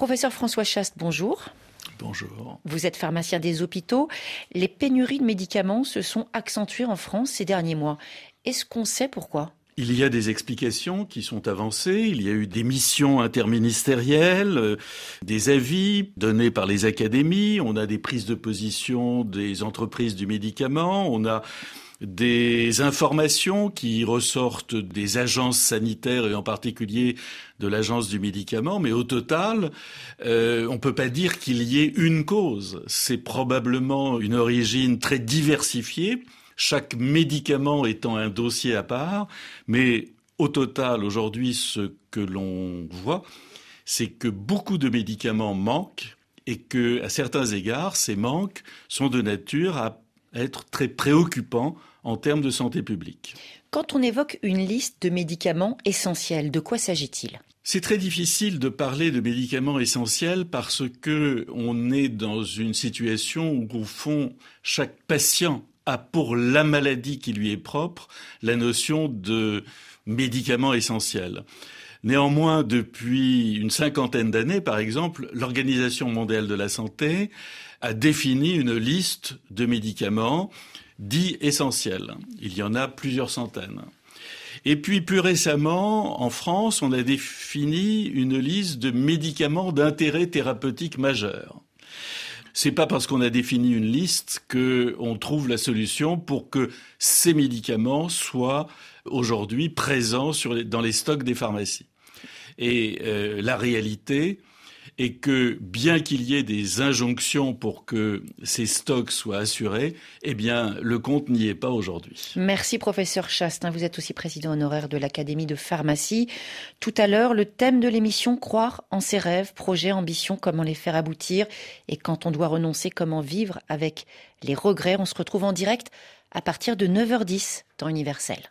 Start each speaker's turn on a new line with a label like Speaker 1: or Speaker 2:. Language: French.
Speaker 1: Professeur François Chaste, bonjour.
Speaker 2: Bonjour.
Speaker 1: Vous êtes pharmacien des hôpitaux. Les pénuries de médicaments se sont accentuées en France ces derniers mois. Est-ce qu'on sait pourquoi?
Speaker 2: Il y a des explications qui sont avancées, il y a eu des missions interministérielles, euh, des avis donnés par les académies, on a des prises de position des entreprises du médicament, on a des informations qui ressortent des agences sanitaires et en particulier de l'agence du médicament, mais au total, euh, on ne peut pas dire qu'il y ait une cause. C'est probablement une origine très diversifiée chaque médicament étant un dossier à part, mais au total, aujourd'hui, ce que l'on voit, c'est que beaucoup de médicaments manquent et que, à certains égards, ces manques sont de nature à être très préoccupants en termes de santé publique.
Speaker 1: Quand on évoque une liste de médicaments essentiels, de quoi s'agit-il?
Speaker 2: C'est très difficile de parler de médicaments essentiels parce que on est dans une situation où, au fond, chaque patient a pour la maladie qui lui est propre la notion de médicament essentiel. Néanmoins, depuis une cinquantaine d'années, par exemple, l'Organisation mondiale de la santé a défini une liste de médicaments dits essentiels. Il y en a plusieurs centaines. Et puis plus récemment, en France, on a défini une liste de médicaments d'intérêt thérapeutique majeur. C'est pas parce qu'on a défini une liste qu'on trouve la solution pour que ces médicaments soient aujourd'hui présents dans les stocks des pharmacies. Et euh, la réalité, et que bien qu'il y ait des injonctions pour que ces stocks soient assurés, eh bien, le compte n'y est pas aujourd'hui.
Speaker 1: Merci, professeur Chastin. Vous êtes aussi président honoraire de l'Académie de pharmacie. Tout à l'heure, le thème de l'émission, croire en ses rêves, projets, ambitions, comment les faire aboutir. Et quand on doit renoncer, comment vivre avec les regrets. On se retrouve en direct à partir de 9h10, temps universel.